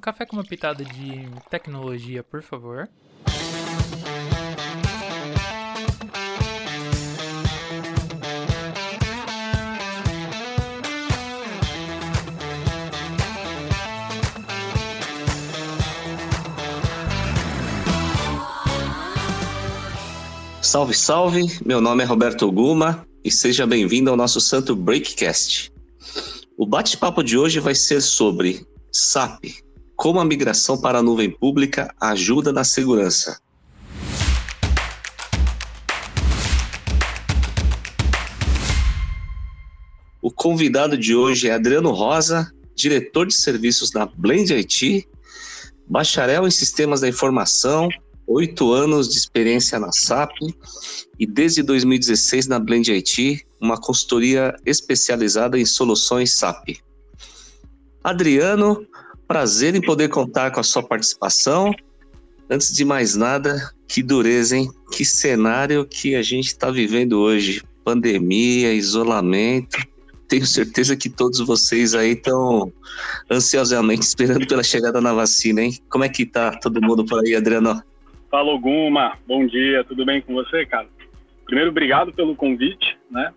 Um café com uma pitada de tecnologia, por favor. Salve, salve! Meu nome é Roberto Guma e seja bem-vindo ao nosso Santo Breakcast. O bate-papo de hoje vai ser sobre SAP, como a migração para a nuvem pública ajuda na segurança. O convidado de hoje é Adriano Rosa, diretor de serviços na Blend IT, bacharel em sistemas da informação oito anos de experiência na SAP e desde 2016 na Blend IT, uma consultoria especializada em soluções SAP. Adriano, prazer em poder contar com a sua participação. Antes de mais nada, que dureza, hein? Que cenário que a gente está vivendo hoje. Pandemia, isolamento. Tenho certeza que todos vocês aí estão ansiosamente esperando pela chegada na vacina, hein? Como é que tá todo mundo por aí, Adriano? Fala, Guma. Bom dia, tudo bem com você, cara? Primeiro, obrigado pelo convite, né?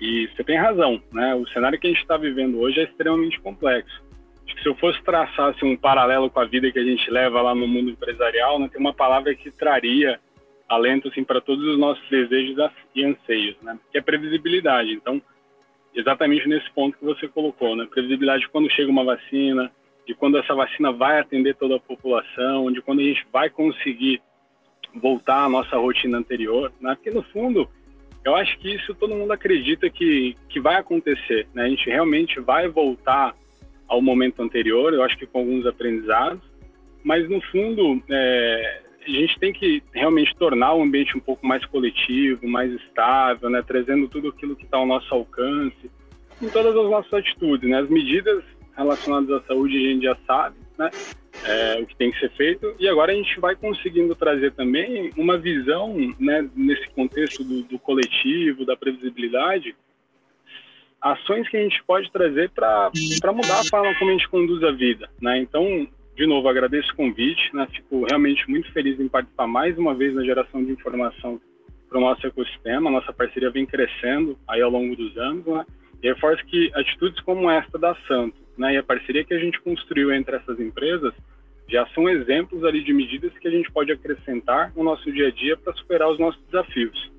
E você tem razão, né? O cenário que a gente está vivendo hoje é extremamente complexo. Acho que se eu fosse traçar assim, um paralelo com a vida que a gente leva lá no mundo empresarial, né, tem uma palavra que traria alento assim para todos os nossos desejos e anseios, né? Que é previsibilidade. Então, exatamente nesse ponto que você colocou, né? Previsibilidade de quando chega uma vacina, de quando essa vacina vai atender toda a população, de quando a gente vai conseguir voltar à nossa rotina anterior, né? Porque no fundo, eu acho que isso todo mundo acredita que, que vai acontecer, né? A gente realmente vai voltar ao momento anterior, eu acho que com alguns aprendizados, mas no fundo, é, a gente tem que realmente tornar o ambiente um pouco mais coletivo, mais estável, né? Trazendo tudo aquilo que está ao nosso alcance, em todas as nossas atitudes, né? As medidas relacionados à saúde a gente já sabe, né? É, o que tem que ser feito e agora a gente vai conseguindo trazer também uma visão, né, nesse contexto do, do coletivo, da previsibilidade, ações que a gente pode trazer para mudar a forma como a gente conduz a vida, né? Então, de novo, agradeço o convite, né? Fico realmente muito feliz em participar mais uma vez na geração de informação para o nosso ecossistema. Nossa parceria vem crescendo aí ao longo dos anos, né? E reforço que atitudes como esta da Santo né, e a parceria que a gente construiu entre essas empresas já são exemplos ali de medidas que a gente pode acrescentar no nosso dia a dia para superar os nossos desafios.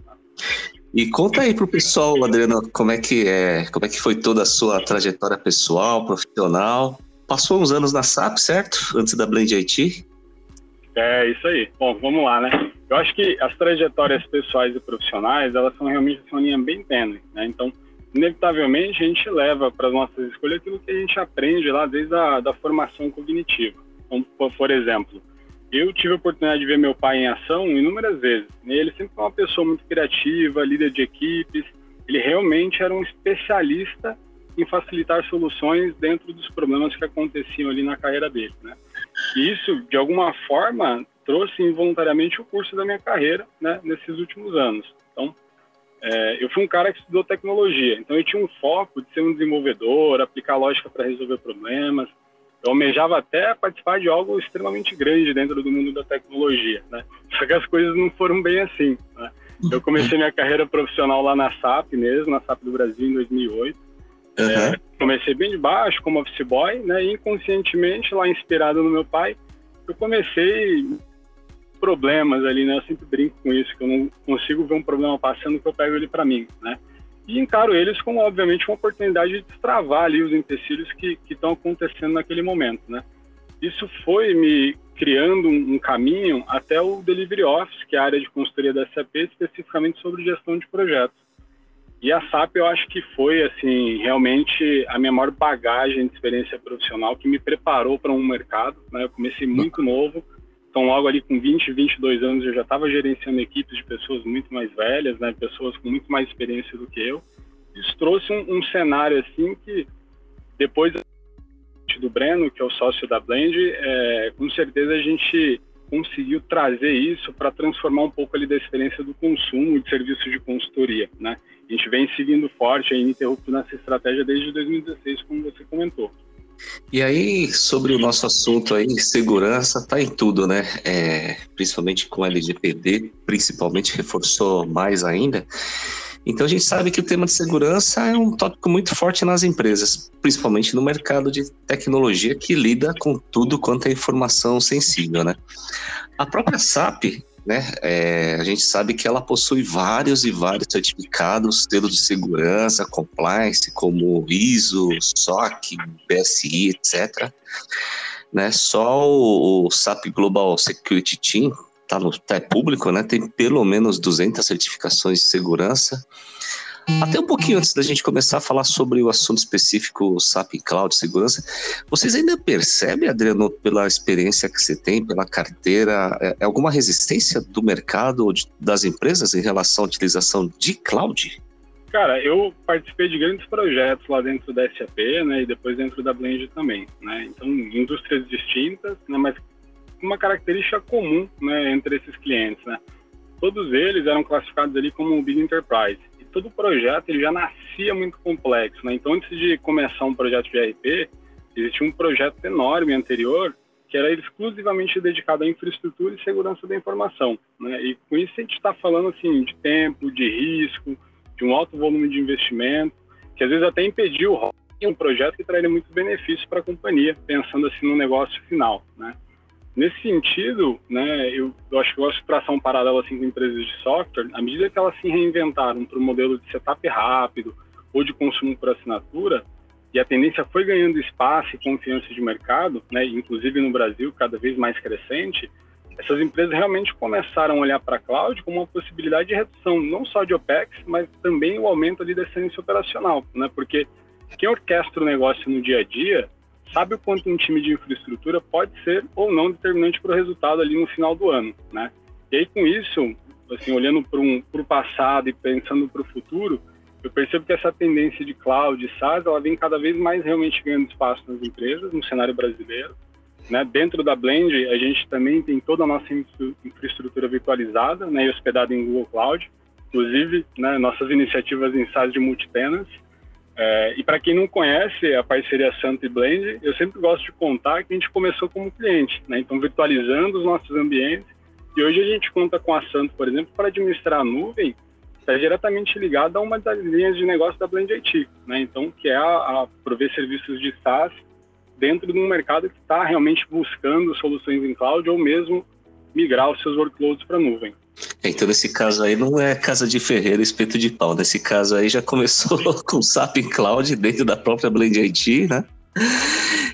E conta aí para o pessoal, Adriano, como é que é, como é que foi toda a sua trajetória pessoal, profissional. Passou uns anos na SAP, certo? Antes da Blend IT? É, isso aí. Bom, vamos lá, né? Eu acho que as trajetórias pessoais e profissionais, elas são realmente uma linha bem tênue, né? Então, inevitavelmente a gente leva para as nossas escolhas aquilo que a gente aprende lá desde a da formação cognitiva. Então, por exemplo, eu tive a oportunidade de ver meu pai em ação inúmeras vezes. Ele sempre foi uma pessoa muito criativa, líder de equipes. Ele realmente era um especialista em facilitar soluções dentro dos problemas que aconteciam ali na carreira dele, né? E isso, de alguma forma, trouxe involuntariamente o curso da minha carreira, né, nesses últimos anos. Então, é, eu fui um cara que estudou tecnologia, então eu tinha um foco de ser um desenvolvedor, aplicar lógica para resolver problemas. Eu almejava até participar de algo extremamente grande dentro do mundo da tecnologia, né? Só que as coisas não foram bem assim. Né? Eu comecei minha carreira profissional lá na SAP mesmo, na SAP do Brasil em 2008. Uhum. É, comecei bem de baixo como office boy, né? E inconscientemente, lá inspirado no meu pai, eu comecei problemas ali, né? Eu sempre brinco com isso, que eu não consigo ver um problema passando que eu pego ele para mim, né? E encaro eles como, obviamente, uma oportunidade de destravar ali os empecilhos que estão acontecendo naquele momento, né? Isso foi me criando um, um, caminho até o Delivery Office, que é a área de consultoria da SAP, especificamente sobre gestão de projetos. E a SAP eu acho que foi, assim, realmente a minha maior bagagem de experiência profissional que me preparou para um mercado, né? Eu comecei muito novo, então, logo ali com 20, 22 anos, eu já estava gerenciando equipes de pessoas muito mais velhas, né, pessoas com muito mais experiência do que eu. Isso trouxe um, um cenário assim que, depois do Breno, que é o sócio da Blend, é, com certeza a gente conseguiu trazer isso para transformar um pouco ali da experiência do consumo de serviço de consultoria, né? A gente vem seguindo forte, ininterrupto nessa estratégia desde 2016, como você comentou. E aí, sobre o nosso assunto aí, segurança, tá em tudo, né? É, principalmente com LGPD, principalmente reforçou mais ainda. Então a gente sabe que o tema de segurança é um tópico muito forte nas empresas, principalmente no mercado de tecnologia que lida com tudo quanto é informação sensível, né? A própria SAP, né, é, a gente sabe que ela possui vários e vários certificados, selos de segurança, compliance, como ISO, SOC, BSI, etc. Né, só o, o SAP Global Security Team tá no tá, é público, né? Tem pelo menos 200 certificações de segurança. Até um pouquinho antes da gente começar a falar sobre o assunto específico SAP Cloud Segurança, vocês ainda percebem, Adriano, pela experiência que você tem, pela carteira, é, é alguma resistência do mercado ou das empresas em relação à utilização de cloud? Cara, eu participei de grandes projetos lá dentro da SAP, né, e depois dentro da Blend também, né. Então, indústrias distintas, né, mas uma característica comum né, entre esses clientes. Né? Todos eles eram classificados ali como Big Enterprise. Todo projeto ele já nascia muito complexo. Né? Então, antes de começar um projeto de RP, existia um projeto enorme anterior que era exclusivamente dedicado à infraestrutura e segurança da informação. Né? E com isso a gente está falando assim de tempo, de risco, de um alto volume de investimento, que às vezes até impediu um projeto que traria muitos benefícios para a companhia, pensando assim no negócio final. Né? Nesse sentido, né, eu, eu, acho que eu gosto de traçar um paralelo assim com empresas de software, à medida que elas se reinventaram para o modelo de setup rápido ou de consumo por assinatura, e a tendência foi ganhando espaço e confiança de mercado, né, inclusive no Brasil, cada vez mais crescente, essas empresas realmente começaram a olhar para a cloud como uma possibilidade de redução, não só de OPEX, mas também o aumento ali da excelência operacional, né, porque quem orquestra o negócio no dia a dia sabe o quanto um time de infraestrutura pode ser ou não determinante para o resultado ali no final do ano, né? E aí com isso, assim, olhando para um, o passado e pensando para o futuro, eu percebo que essa tendência de cloud e SaaS, ela vem cada vez mais realmente ganhando espaço nas empresas, no cenário brasileiro. Né? Dentro da Blend, a gente também tem toda a nossa infraestrutura virtualizada né, e hospedada em Google Cloud, inclusive né, nossas iniciativas em SaaS de multitenancy, é, e para quem não conhece a parceria Santo e Blend, eu sempre gosto de contar que a gente começou como cliente, né? então virtualizando os nossos ambientes, e hoje a gente conta com a Santo, por exemplo, para administrar a nuvem, está diretamente ligada a uma das linhas de negócio da Blend IT, né? então que é a, a prover serviços de SaaS dentro de um mercado que está realmente buscando soluções em cloud ou mesmo migrar os seus workloads para a nuvem. Então, nesse caso aí, não é casa de ferreiro, espeto de pau. Nesse caso aí, já começou com SAP Cloud dentro da própria Blend IT, né?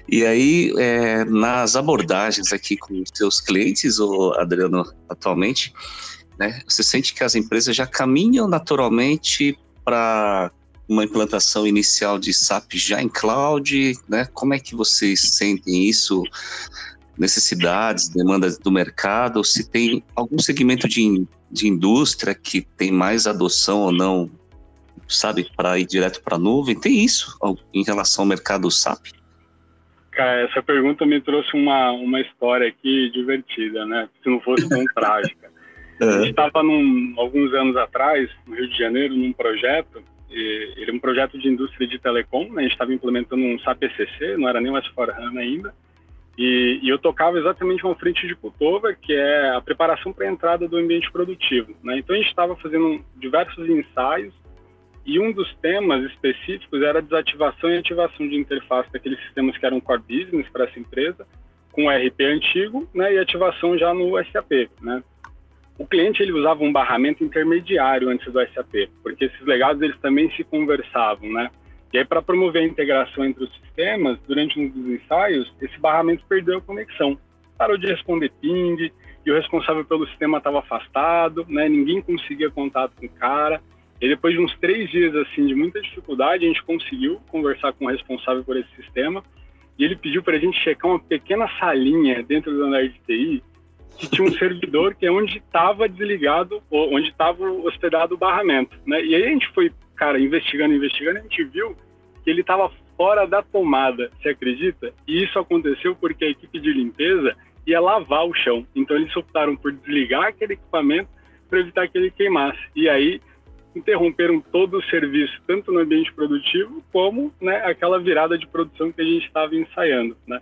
E aí, é, nas abordagens aqui com seus clientes, o Adriano, atualmente, né, você sente que as empresas já caminham naturalmente para uma implantação inicial de SAP já em cloud, né? Como é que vocês sentem isso necessidades, demandas do mercado, se tem algum segmento de, de indústria que tem mais adoção ou não, sabe, para ir direto para a nuvem? Tem isso em relação ao mercado SAP? Cara, essa pergunta me trouxe uma, uma história aqui divertida, né? Se não fosse tão trágica. É. A gente estava alguns anos atrás, no Rio de Janeiro, num projeto, ele é um projeto de indústria de telecom, né? a gente estava implementando um SAP ECC, não era nem o S4HANA ainda, e, e, eu tocava exatamente uma frente de cutover, que é a preparação para a entrada do ambiente produtivo. Né? Então a gente estava fazendo diversos ensaios e um dos temas específicos era a desativação e ativação de interface daqueles sistemas que eram core business para essa empresa, com RP antigo né, e ativação já no SAP. Né? O cliente ele usava um barramento intermediário antes do SAP, porque esses legados eles também se conversavam, né? E aí, para promover a integração entre os sistemas, durante um dos ensaios, esse barramento perdeu a conexão. Parou de responder ping, e o responsável pelo sistema estava afastado, né? ninguém conseguia contato com o cara. E depois de uns três dias assim de muita dificuldade, a gente conseguiu conversar com o responsável por esse sistema, e ele pediu para a gente checar uma pequena salinha dentro do andar de TI, que tinha um servidor que é onde estava desligado, onde estava hospedado o barramento. Né? E aí a gente foi, cara, investigando, investigando, a gente viu que ele estava fora da tomada, você acredita? E isso aconteceu porque a equipe de limpeza ia lavar o chão. Então eles optaram por desligar aquele equipamento para evitar que ele queimasse. E aí interromperam todo o serviço, tanto no ambiente produtivo, como né, aquela virada de produção que a gente estava ensaiando. Né?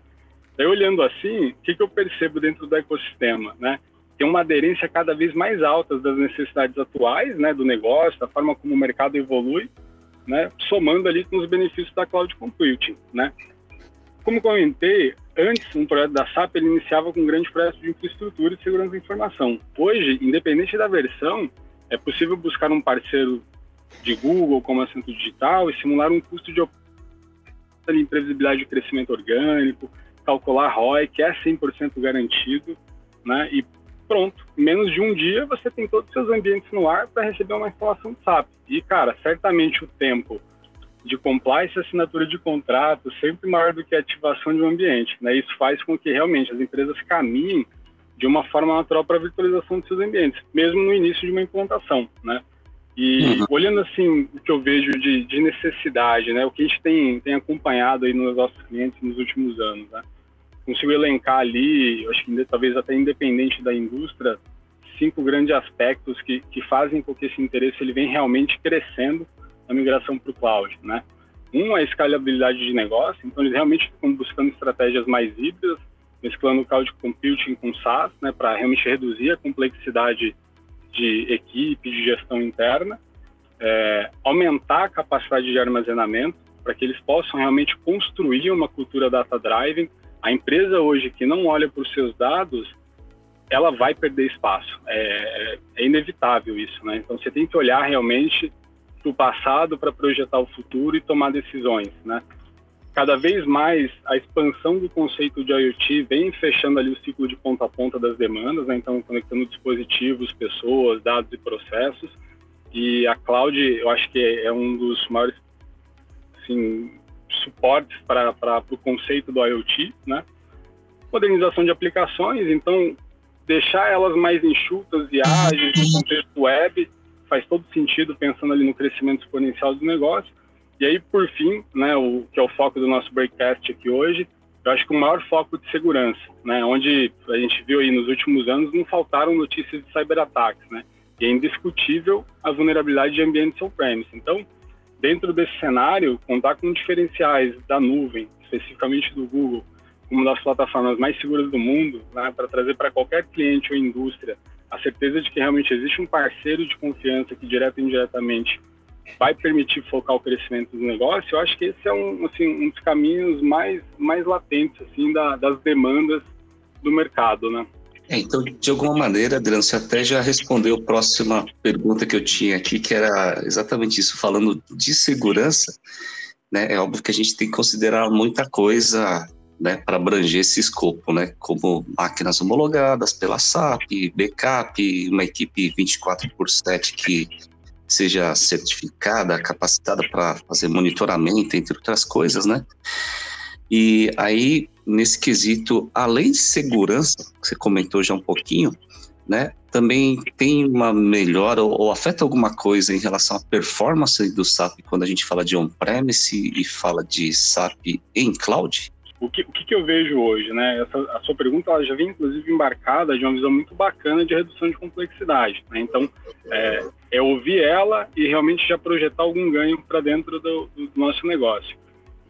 Daí, olhando assim, o que, que eu percebo dentro do ecossistema? Né? Tem uma aderência cada vez mais alta das necessidades atuais né, do negócio, da forma como o mercado evolui, né, somando ali com os benefícios da cloud computing. Né? Como comentei, antes um projeto da SAP ele iniciava com um grande projeto de infraestrutura e segurança da informação. Hoje, independente da versão, é possível buscar um parceiro de Google como assento digital e simular um custo de imprevisibilidade de crescimento orgânico, calcular ROI, que é 100% garantido, né? E pronto, em menos de um dia você tem todos os seus ambientes no ar para receber uma instalação de SAP. E, cara, certamente o tempo de compliance e assinatura de contrato sempre maior do que a ativação de um ambiente. Né? Isso faz com que realmente as empresas caminhem de uma forma natural para a virtualização de seus ambientes, mesmo no início de uma implantação. Né? E uhum. olhando assim o que eu vejo de, de, necessidade, né, o que a gente tem, tem acompanhado aí nos nossos clientes nos últimos anos, né? Consigo elencar ali, acho que talvez até independente da indústria, cinco grandes aspectos que, que fazem com que esse interesse ele vem realmente crescendo na migração para o cloud, né? Um, a escalabilidade de negócio, então eles realmente estão buscando estratégias mais híbridas, mesclando cloud computing com SaaS, né, para realmente reduzir a complexidade de equipe, de gestão interna, é, aumentar a capacidade de armazenamento, para que eles possam realmente construir uma cultura data-driving, a empresa hoje que não olha para os seus dados, ela vai perder espaço. É, é, inevitável isso, né? Então você tem que olhar realmente para o passado para projetar o futuro e tomar decisões, né? Cada vez mais a expansão do conceito de IoT vem fechando ali o ciclo de ponta a ponta das demandas, né? então conectando dispositivos, pessoas, dados e processos. E a cloud, eu acho que é um dos maiores assim, suportes para o conceito do IoT, né? Modernização de aplicações, então deixar elas mais enxutas e ágeis no contexto web faz todo sentido pensando ali no crescimento exponencial do negócio. E aí, por fim, né, o que é o foco do nosso breakcast aqui hoje, eu acho que o maior foco de segurança, né, onde a gente viu aí nos últimos anos não faltaram notícias de cyberataques, né, e é indiscutível a vulnerabilidade de ambientes on-premise. Então, dentro desse cenário, contar com diferenciais da nuvem, especificamente do Google, como das plataformas mais seguras do mundo, né, para trazer para qualquer cliente ou indústria a certeza de que realmente existe um parceiro de confiança que direto ou indiretamente vai permitir focar o crescimento do negócio, eu acho que esse é um, assim, um dos caminhos mais, mais latentes assim, da, das demandas do mercado, né? É, então, de alguma maneira, Adriano, você até já respondeu a próxima pergunta que eu tinha aqui, que era exatamente isso, falando de segurança, né? É óbvio que a gente tem que considerar muita coisa né, para abranger esse escopo, né, como máquinas homologadas pela SAP, backup, uma equipe 24 por 7 que seja certificada, capacitada para fazer monitoramento, entre outras coisas, né? E aí, nesse quesito, além de segurança, que você comentou já um pouquinho, né? Também tem uma melhora ou, ou, afeta alguma coisa em relação à performance do SAP quando a gente fala de on-premise e fala de SAP em cloud? O que, o que eu vejo hoje, né? Essa, a sua pergunta ela já vem inclusive embarcada de uma visão muito bacana de redução de complexidade. Né? Então, é, é, ouvir ela e realmente já projetar algum ganho para dentro do, do nosso negócio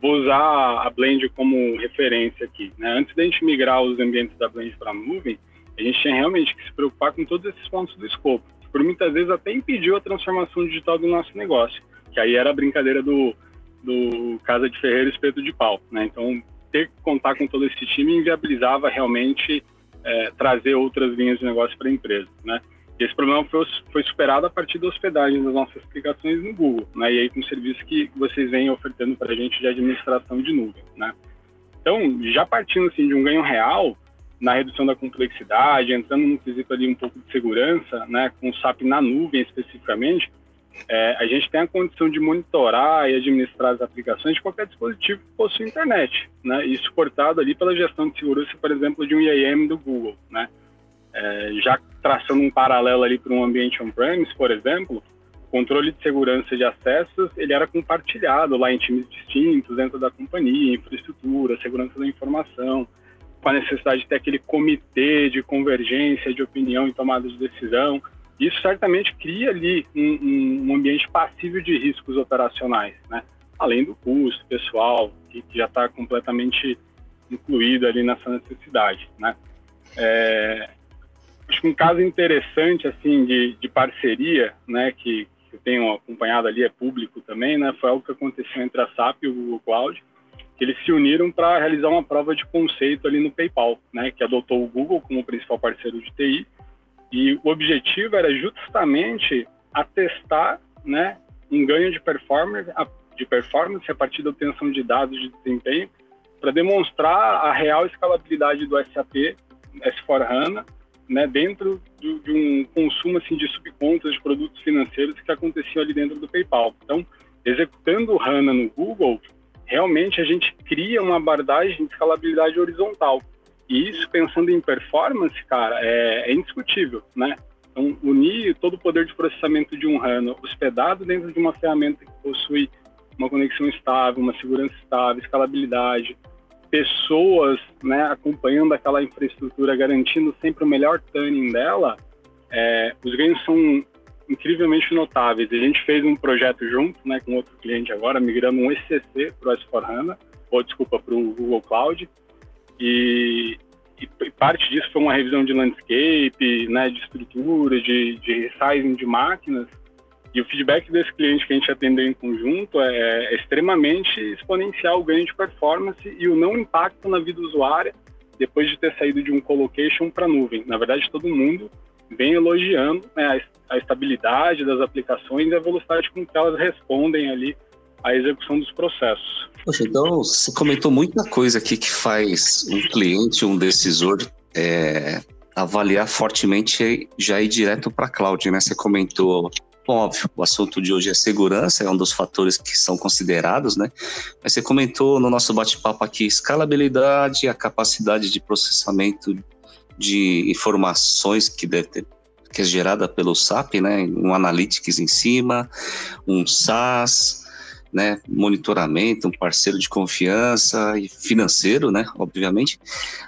vou usar a Blend como referência aqui. Né? Antes da gente migrar os ambientes da Blend para a nuvem, a gente tinha realmente que se preocupar com todos esses pontos do escopo. Por muitas vezes até impediu a transformação digital do nosso negócio, que aí era a brincadeira do, do Casa de Ferreiro Espeto de Pau. Né? Então, ter que contar com todo esse time inviabilizava realmente é, trazer outras linhas de negócio para a empresa. Né? Esse problema foi, foi, superado a partir da hospedagem das nossas aplicações no Google, né? E aí com o serviço que vocês vêm ofertando para a gente de administração de nuvem, né? Então, já partindo assim de um ganho real na redução da complexidade, entrando no quesito ali um pouco de segurança, né? Com o SAP na nuvem especificamente, é, a gente tem a condição de monitorar e administrar as aplicações de qualquer dispositivo que possui internet, né? E suportado ali pela gestão de segurança, por exemplo, de um IAM do Google, né? É, já traçando um paralelo ali para um ambiente on-premise, por exemplo, o controle de segurança de acessos ele era compartilhado lá em times distintos dentro da companhia, infraestrutura, segurança da informação, com a necessidade de ter aquele comitê de convergência de opinião e tomada de decisão. isso certamente cria ali um, um ambiente passível de riscos operacionais, né? além do custo pessoal, que, que já está completamente incluído ali nessa necessidade. Né? É, acho que um caso interessante assim de, de parceria, né, que, que, eu tenho acompanhado ali é público também, né, foi algo que aconteceu entre a SAP e o Google Cloud, que eles se uniram para realizar uma prova de conceito ali no PayPal, né, que adotou o Google como principal parceiro de TI e o objetivo era justamente atestar, né, um ganho de performance, de performance a partir da obtenção de dados de desempenho para demonstrar a real escalabilidade do SAP S4HANA né, dentro de, de, um consumo assim, de subcontas de produtos financeiros que aconteciam ali dentro do PayPal. Então, executando o HANA no Google, realmente a gente cria uma abordagem de escalabilidade horizontal. E isso, pensando em performance, cara, é, é indiscutível, né? Então, unir todo o poder de processamento de um HANA hospedado dentro de uma ferramenta que possui uma conexão estável, uma segurança estável, escalabilidade, pessoas né, acompanhando aquela infraestrutura, garantindo sempre o melhor tuning dela, é, os ganhos são incrivelmente notáveis. A gente fez um projeto junto né, com outro cliente agora, migrando um ECC para o S4HANA, ou desculpa, para o Google Cloud, e, e, parte disso foi uma revisão de landscape, né, de estrutura, de, de resizing de máquinas, e o feedback desse cliente que a gente atendeu em conjunto é, é extremamente exponencial o ganho de performance e o não impacto na vida usuária depois de ter saído de um colocation para nuvem. Na verdade, todo mundo vem elogiando né, a, estabilidade das aplicações e a velocidade com que elas respondem ali à execução dos processos. Poxa, então você comentou muita coisa aqui que faz um cliente, um decisor é, avaliar fortemente já ir direto para a cloud, né? Você comentou Óbvio, o assunto de hoje é segurança, é um dos fatores que são considerados, né? Mas você comentou no nosso bate-papo aqui escalabilidade, a capacidade de processamento de informações que deve ter, que é gerada pelo SAP, né? Um analytics em cima, um SaaS, né, monitoramento, um parceiro de confiança e financeiro, né, obviamente.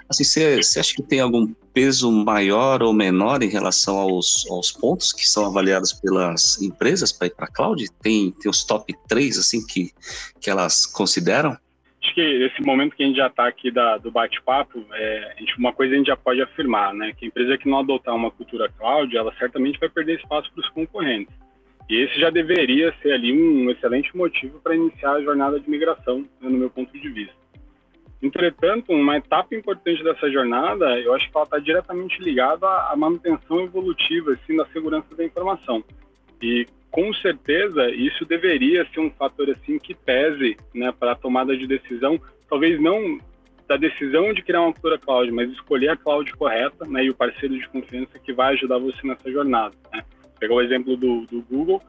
Assim, você, acha que tem algum peso maior ou menor em relação aos, aos pontos que são avaliados pelas empresas para ir para a cloud? Tem, tem os top 3, assim, que, que elas consideram? Acho que esse momento que a gente já está aqui da, do bate-papo, é, uma coisa a gente já pode afirmar, né, que a empresa que não adotar uma cultura cloud, ela certamente vai perder espaço para os concorrentes. E esse já deveria ser ali um excelente motivo para iniciar a jornada de migração, né, no meu ponto de vista. Entretanto, uma etapa importante dessa jornada, eu acho que ela está diretamente ligada à manutenção evolutiva assim, da segurança da informação. E com certeza isso deveria ser um fator assim que pese né, para a tomada de decisão, talvez não da decisão de criar uma cultura cloud, mas escolher a cloud correta né, e o parceiro de confiança que vai ajudar você nessa jornada. Né pegar o exemplo do, do Google,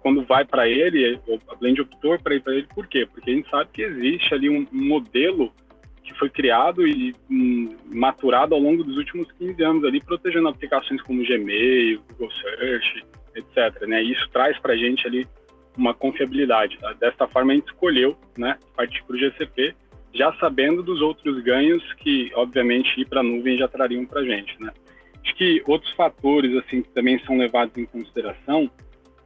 quando vai para ele, a Blend optou para ir para ele, por quê? Porque a gente sabe que existe ali um, um modelo que foi criado e um, maturado ao longo dos últimos 15 anos ali, protegendo aplicações como Gmail, Google Search, etc. Né? Isso traz para a gente ali uma confiabilidade. Tá? Desta forma, a gente escolheu né, partir para o GCP, já sabendo dos outros ganhos que, obviamente, ir para a nuvem já trariam para a gente. Né? Acho que outros fatores assim que também são levados em consideração,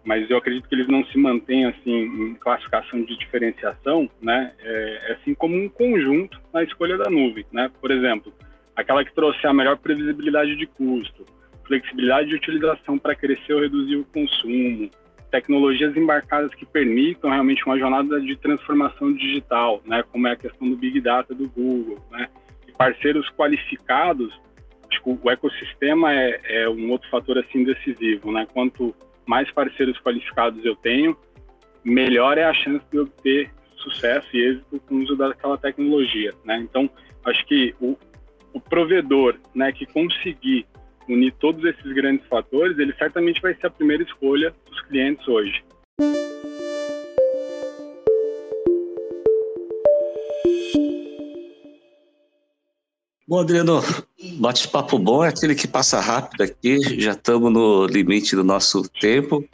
mas eu acredito que eles não se mantêm assim em classificação de diferenciação, né? É, é assim como um conjunto na escolha da nuvem, né? Por exemplo, aquela que trouxe a melhor previsibilidade de custo, flexibilidade de utilização para crescer ou reduzir o consumo, tecnologias embarcadas que permitam realmente uma jornada de transformação digital, né? Como é a questão do Big Data do Google, né? E parceiros qualificados Tipo, o ecossistema é, é um outro fator assim decisivo, né? Quanto mais parceiros qualificados eu tenho, melhor é a chance de eu ter sucesso e êxito com o uso daquela tecnologia, né? Então, acho que o, o provedor, né, que conseguir unir todos esses grandes fatores, ele certamente vai ser a primeira escolha dos clientes hoje. Bom, Adriano, bate-papo bom é aquele que passa rápido aqui, já estamos no limite do nosso tempo.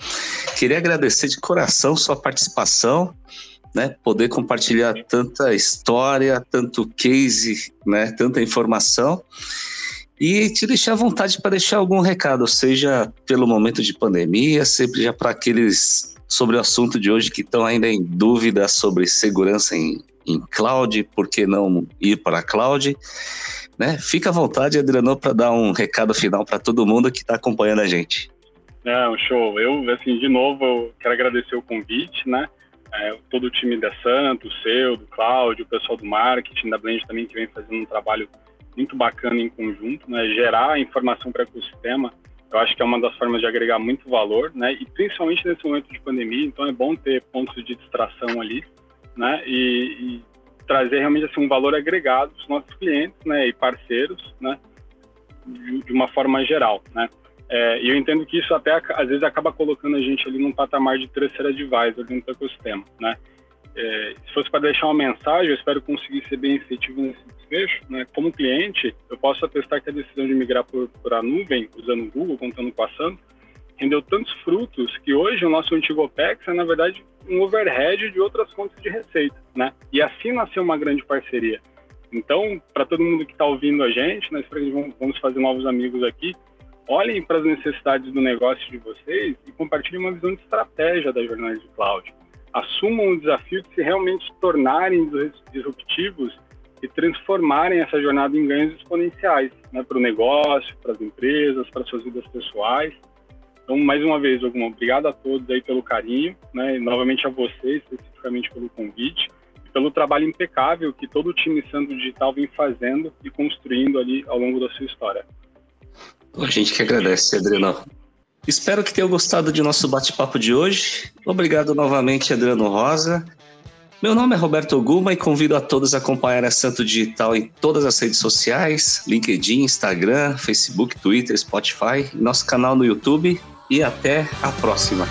Queria agradecer de coração sua participação, né? Poder compartilhar tanta história, tanto case, né? Tanta informação. E te deixar à vontade para deixar algum recado, seja pelo momento de pandemia, seja para aqueles sobre o assunto de hoje que estão ainda em dúvida sobre segurança em, em cloud, por que não ir para cloud. Né? Fica à vontade, Adriano, para dar um recado final para todo mundo que está acompanhando a gente. Não, show. Eu, assim, de novo, eu quero agradecer o convite, né? É, todo o time da Santos, o seu, do Cláudio, o pessoal do marketing, da Blend também, que vem fazendo um trabalho muito bacana em conjunto, né? Gerar informação para o ecossistema, eu acho que é uma das formas de agregar muito valor, né? E principalmente nesse momento de pandemia, então é bom ter pontos de distração ali, né? E, e trazer realmente assim, um valor agregado para os nossos clientes, né? E parceiros, né? De, de uma forma geral, né? É, e eu entendo que isso até às vezes acaba colocando a gente ali num patamar de terceira advisor dentro do ecossistema, né? É, se fosse para deixar uma mensagem, eu espero conseguir ser bem efetivo nesse desfecho. Né? Como cliente, eu posso atestar que a decisão de migrar por a nuvem, usando o Google, contando com a Santo, rendeu tantos frutos que hoje o nosso antigo OPEX é, na verdade, um overhead de outras fontes de receita. Né? E assim nasceu uma grande parceria. Então, para todo mundo que está ouvindo a gente, nós vamos fazer novos amigos aqui, olhem para as necessidades do negócio de vocês e compartilhem uma visão de estratégia da jornada de cloud assumam o desafio de se realmente tornarem disruptivos e transformarem essa jornada em ganhos exponenciais né, para o negócio, para as empresas, para suas vidas pessoais. Então, mais uma vez, alguma obrigado a todos aí pelo carinho, né, e novamente a vocês, especificamente pelo convite, e pelo trabalho impecável que todo o time Santo Digital vem fazendo e construindo ali ao longo da sua história. A gente que agradece, Adriano. Espero que tenham gostado de nosso bate-papo de hoje. Obrigado novamente, Adriano Rosa. Meu nome é Roberto Guma e convido a todos a acompanhar a Santo Digital em todas as redes sociais: LinkedIn, Instagram, Facebook, Twitter, Spotify, nosso canal no YouTube e até a próxima.